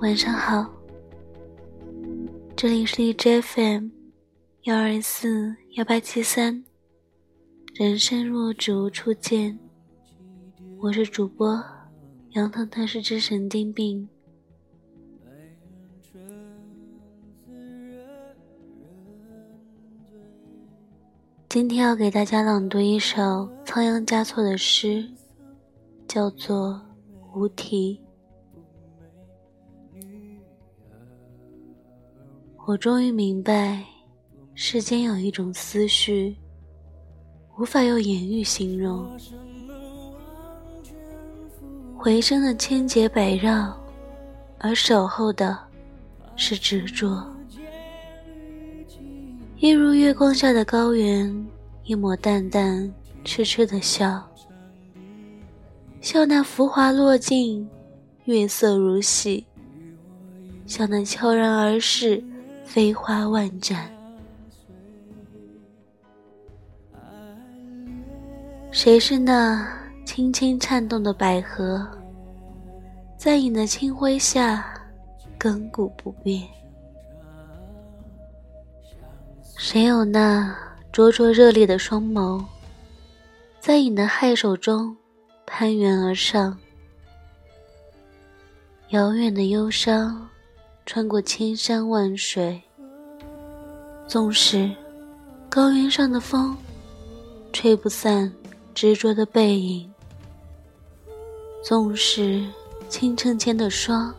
晚上好，这里是荔枝 FM 幺二四幺八七三，人生若只如初见，我是主播杨腾腾是只神经病。今天要给大家朗读一首仓央嘉措的诗，叫做《无题》。我终于明白，世间有一种思绪，无法用言语形容。回声的千劫百绕，而守候的是执着。一如月光下的高原，一抹淡淡、痴痴的笑，笑那浮华落尽，月色如洗，笑那悄然而逝。飞花万盏，谁是那轻轻颤动的百合，在你的清辉下亘古不变？谁有那灼灼热烈的双眸，在你的害手中攀援而上？遥远的忧伤。穿过千山万水，纵使高原上的风吹不散执着的背影，纵使清晨前的霜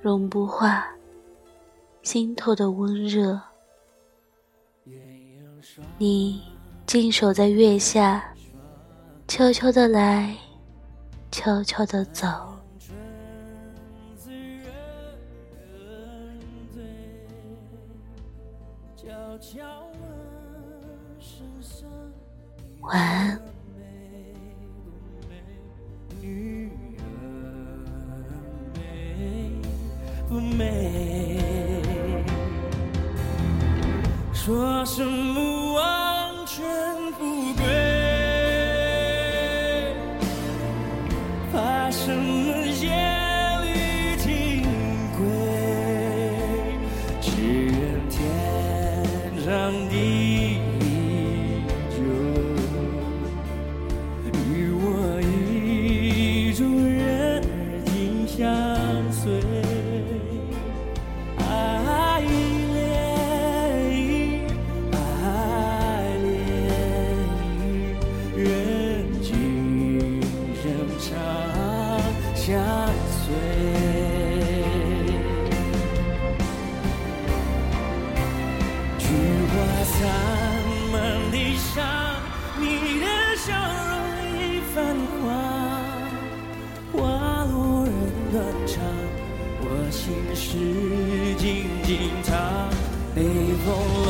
融不化心头的温热，你静守在月下，悄悄的来，悄悄的走。晚安。说什么王权相随。菊花残满地伤你的笑容已泛黄。花落人断肠我心事静静躺北风乱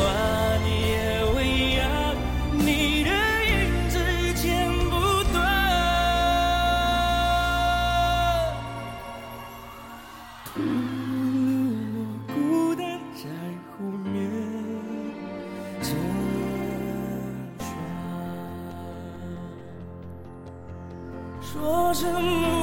说什么